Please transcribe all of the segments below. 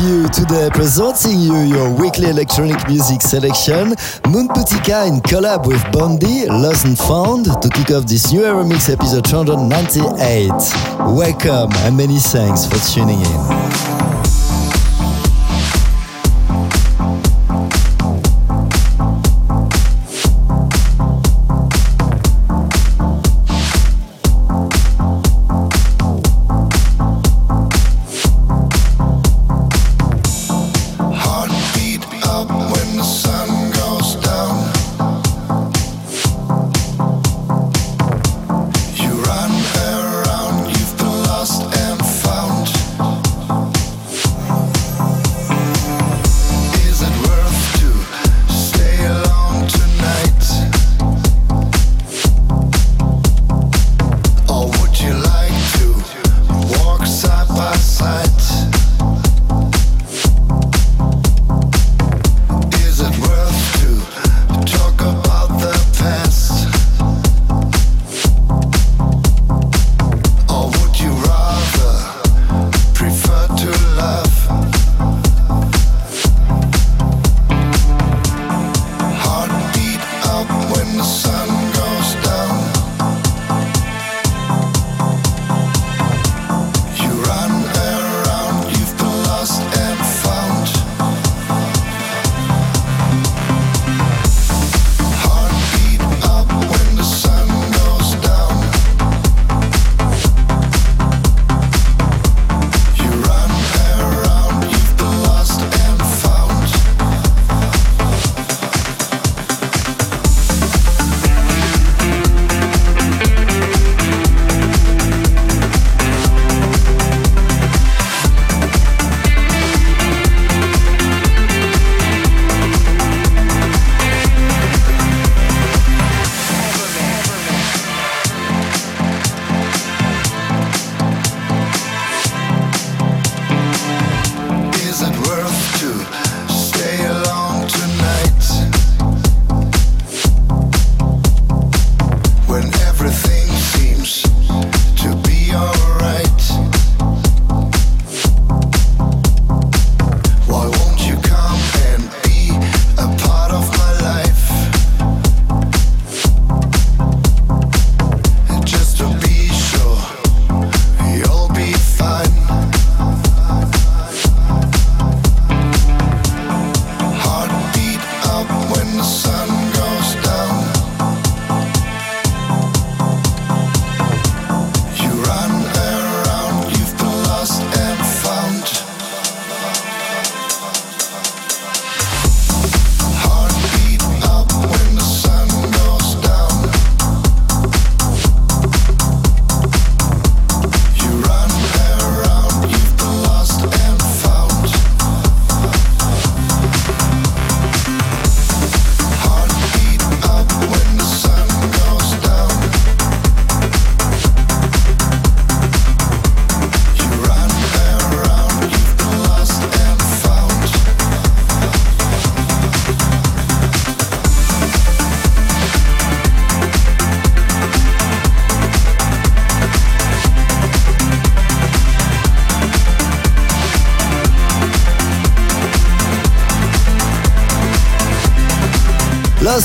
You today, presenting you your weekly electronic music selection. Moonbootica in collab with Bondi, Lost and Found, to kick off this new Evermix episode 298. Welcome and many thanks for tuning in.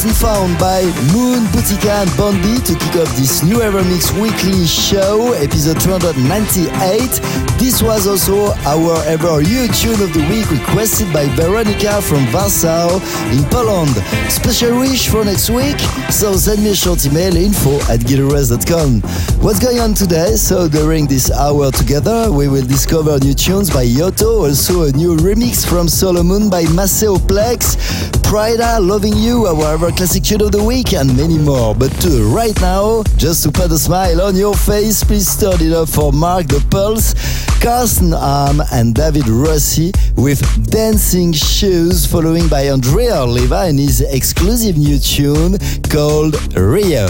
And Found by Moonbootica and Bondi to kick off this new Evermix weekly show, episode 298. This was also our ever new tune of the week requested by Veronica from Warsaw in Poland. Special wish for next week, so send me a short email info at gileverest.com. What's going on today? So during this hour together, we will discover new tunes by Yotto, also a new remix from Solomun by Maceo Plex, Prida, Loving You, our ever classic tune of the week, and many more. But uh, right now, just to put a smile on your face, please turn it up for Mark the Pulse, Carsten Arm, and David Rossi with Dancing Shoes, following by Andrea Oliva and his exclusive new tune called Rio.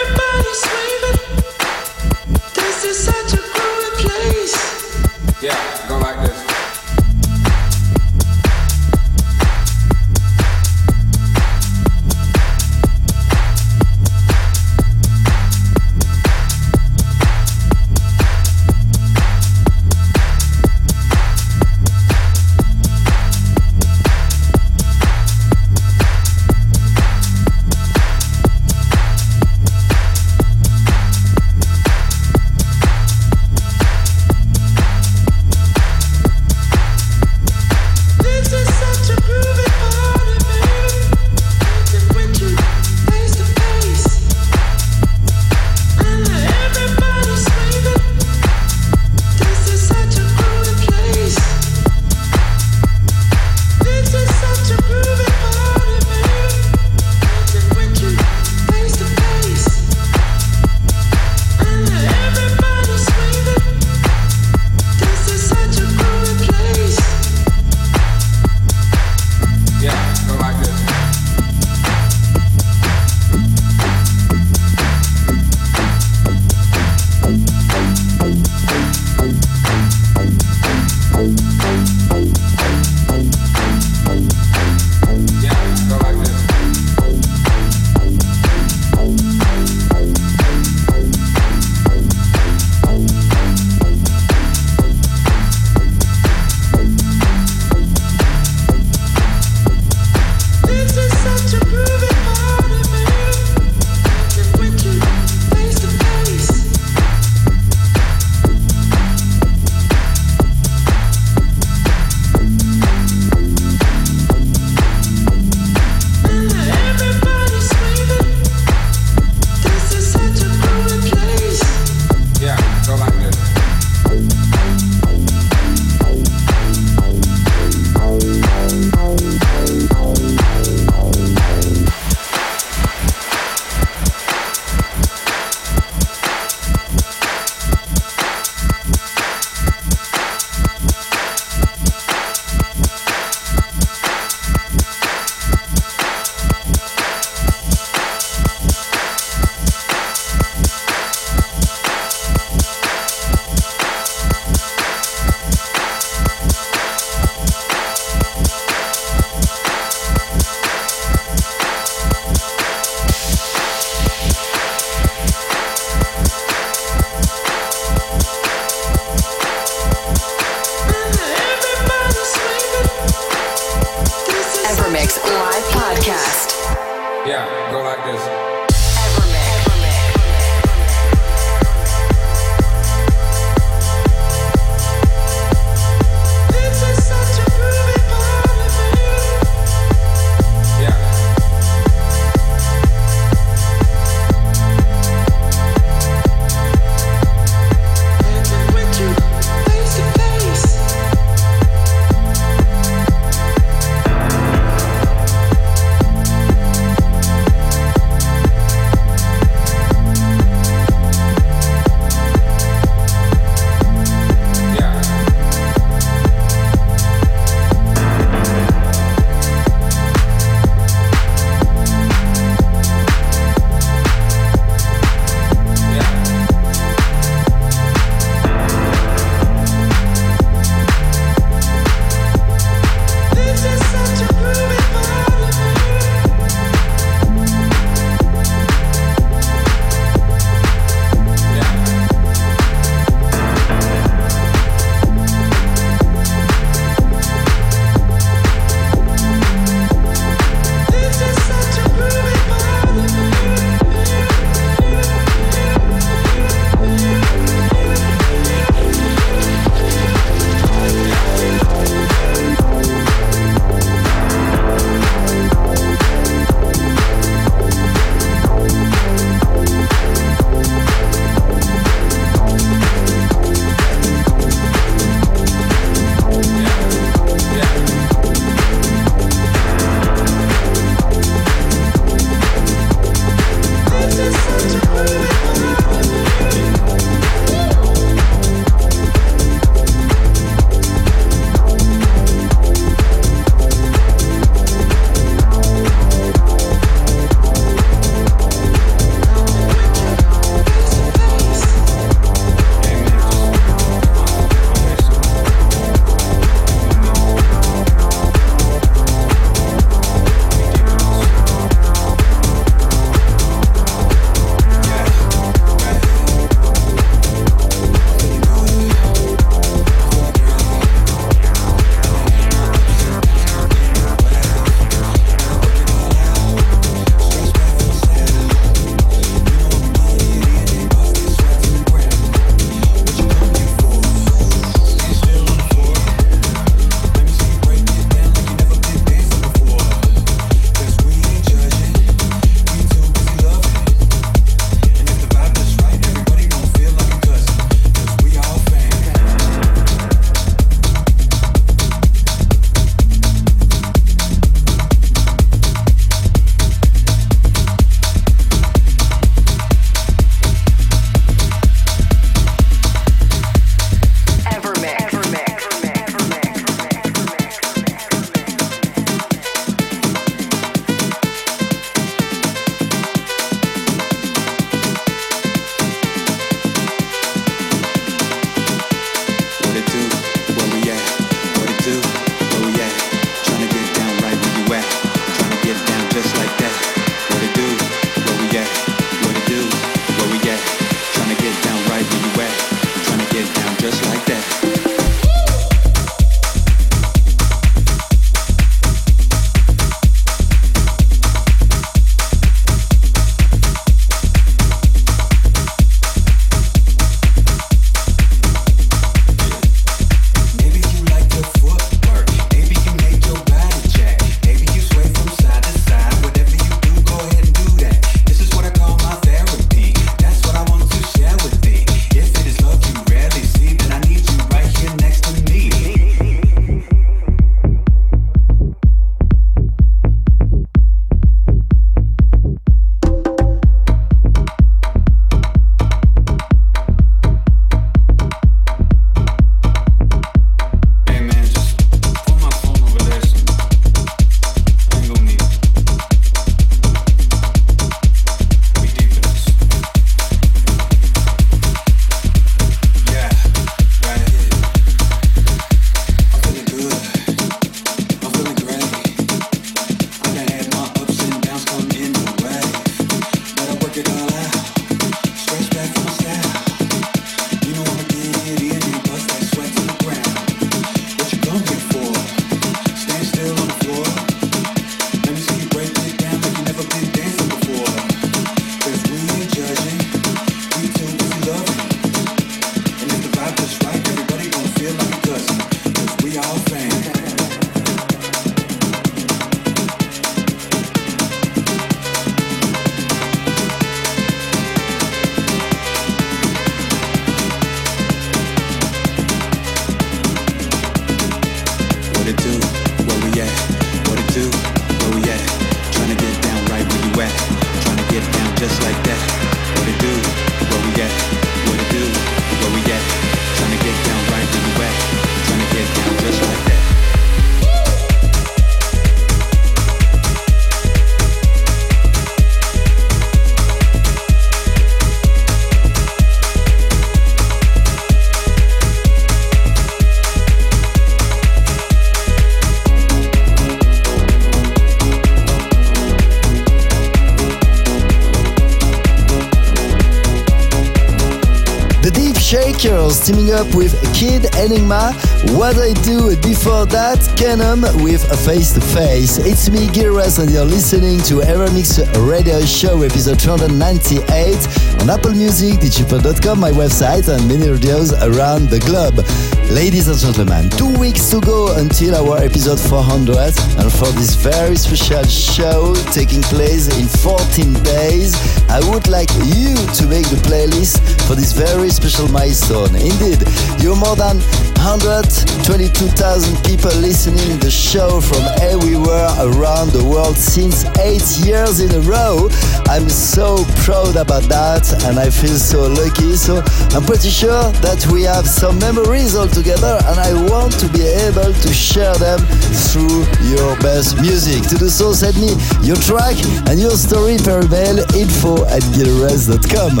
Teaming up with Kid Enigma. What I do before that, Canem with a face to face. It's me, Gil Everest, and you're listening to Evermix Radio Show episode 298 on Apple Music, digipod.com, my website, and many radios around the globe. Ladies and gentlemen, two weeks to go until our episode 400, and for this very special show taking place in 14 days, I would like you to make the playlist for this very special milestone. Indeed, you're more than 122,000 people listening the show from everywhere around the world since eight years in a row. I'm so proud about that and I feel so lucky. So I'm pretty sure that we have some memories all together and I want to be able to share them through your best music. To do so, send me your track and your story per email info at gileverest.com.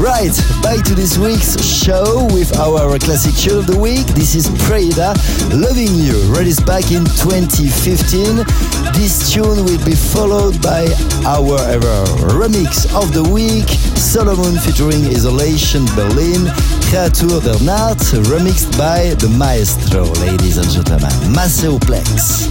Right, back to this week's show with our classic tune of the week. This is Prada, Loving You, released back in 2015. This tune will be followed by our ever remix of the week, Solomun featuring Isolation Berlin, Kreatur der Nacht, remixed by the maestro, ladies and gentlemen, Maceoplex.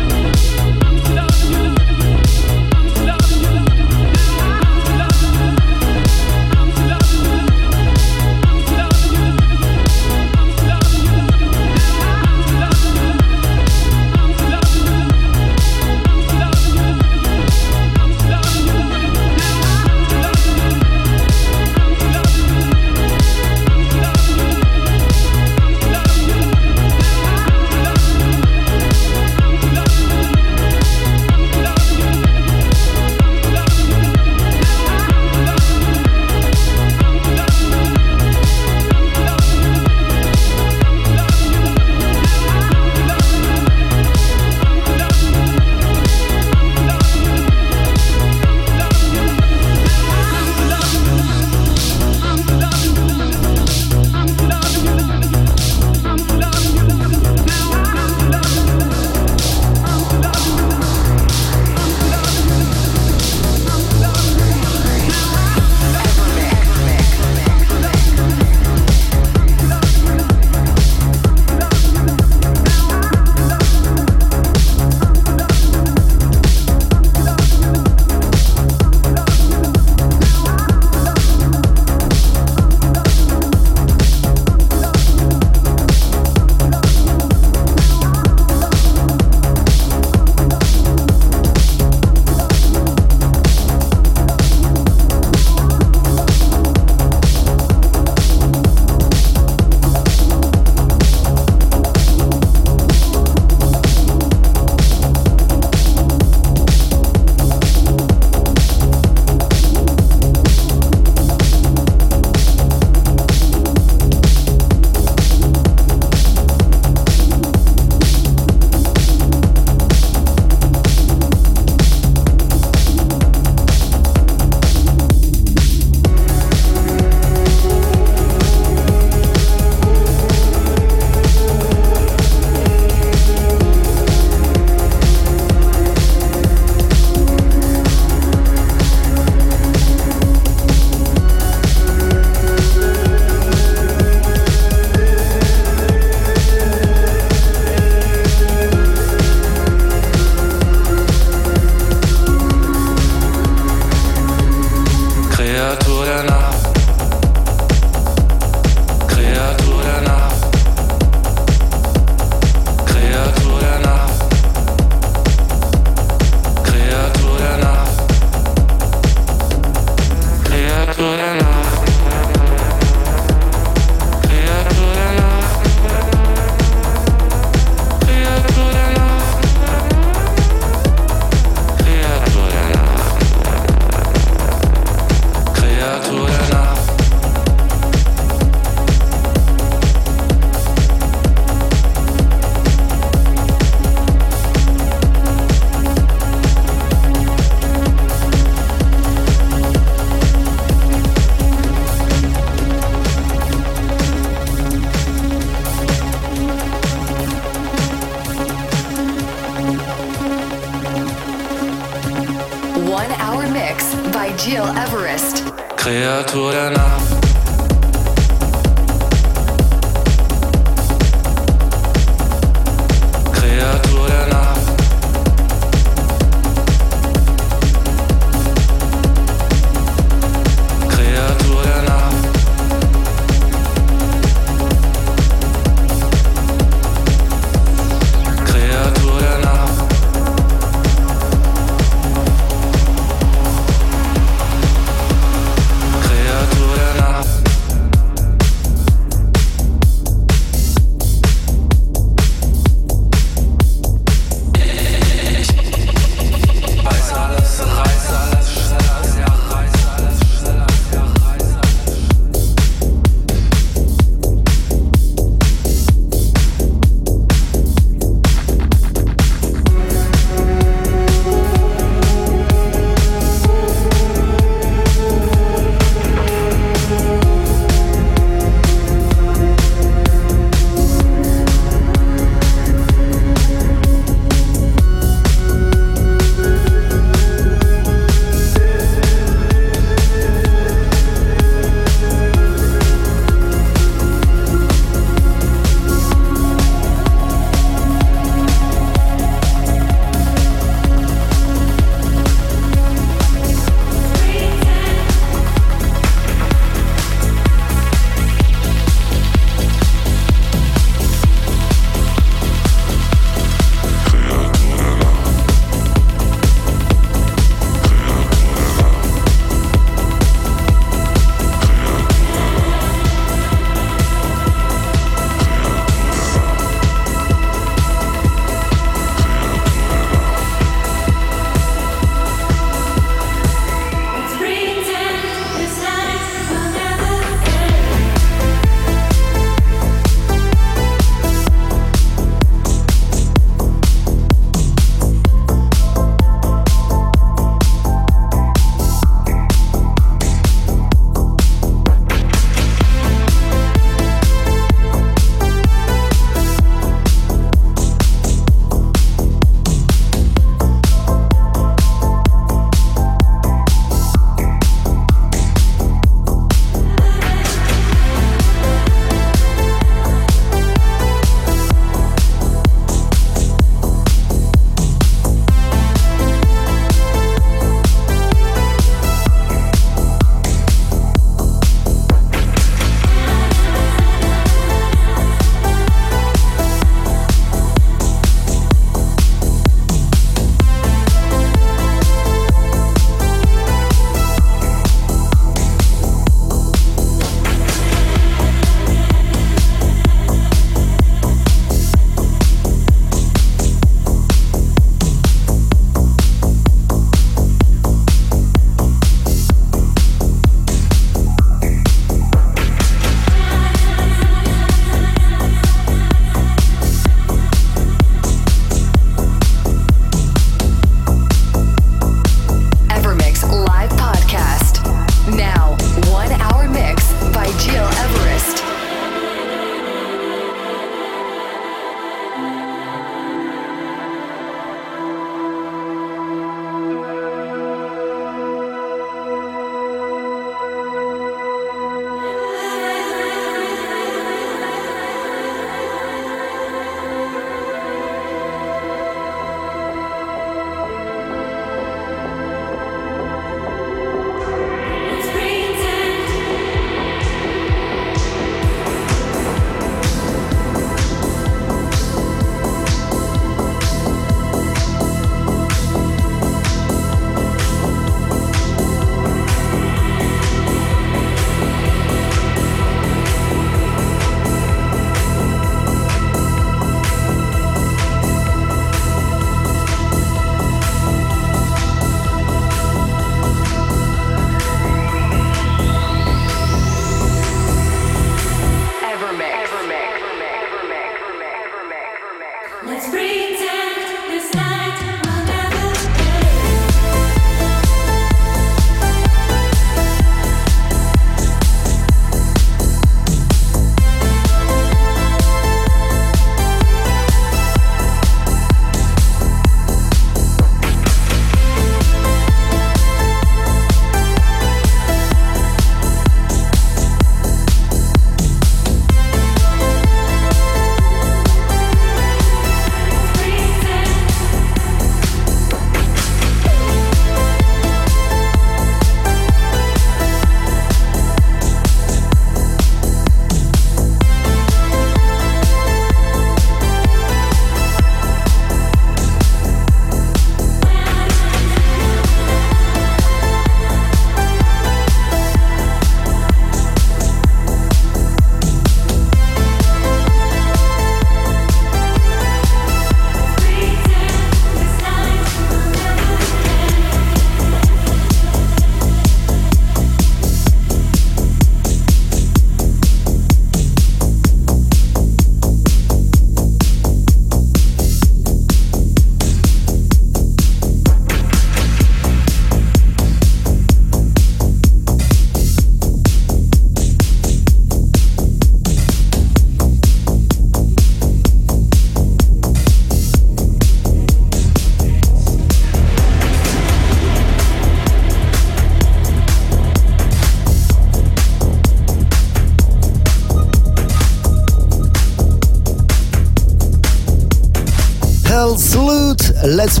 Let's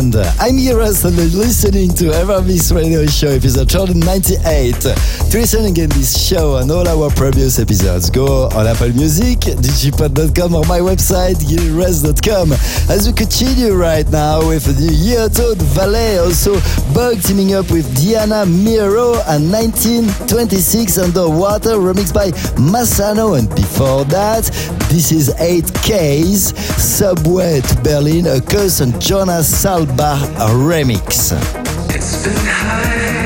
Pretend. Uh, I'm Heroes and you're listening to Evermix Radio Show episode 298. To listen again this show and all our previous episodes, go on Apple Music, digipod.com or my website, gileverest.com. As we continue right now with the Yotto Valet, also Bug teaming up with Diana Miro and 1926 Underwater remixed by Massano and before that this is 8K's Subway to Berlin, a Curse and Jonas Salbar remix. It's been high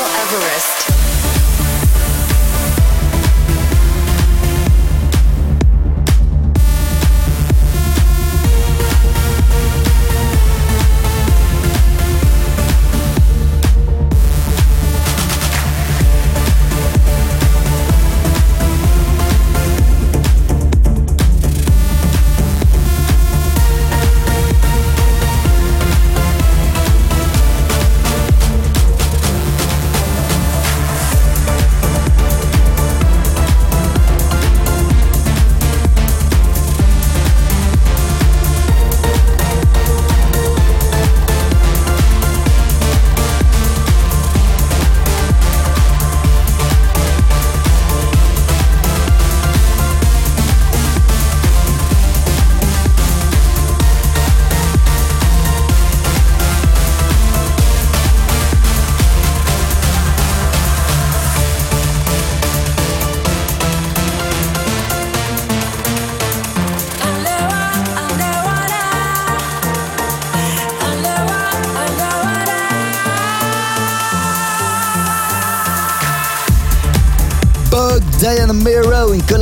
Everest.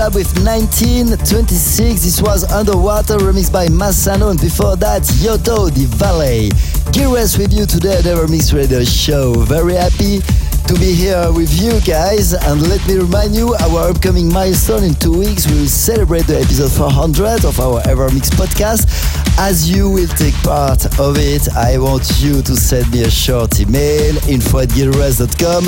Collab with 1926. This was Underwater remixed by Massano, and before that, Yotto the Valet. Curious with you today at Mix Radio Show. Very happy to be here with you guys. And let me remind you, our upcoming milestone in two weeks, we will celebrate the episode 400 of our Evermix podcast. As you will take part of it, I want you to send me a short email, info at gileverest.com,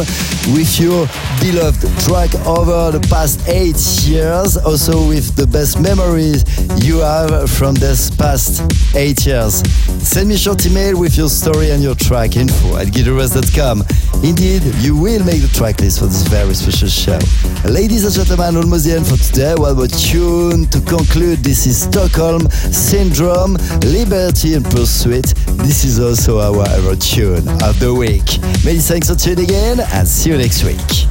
with your beloved track over the past eight years, also with the best memories you have from this past eight years. Send me a short email with your story and your track info at gileverest.com. Indeed, you will make the track list for this very special show. Ladies and gentlemen, almost the end for today. One more tune to conclude. This is Stockholm Syndrome, Liberty and Pursuit. This is also our ever tune of the week. Many thanks for tuning in and see you next week.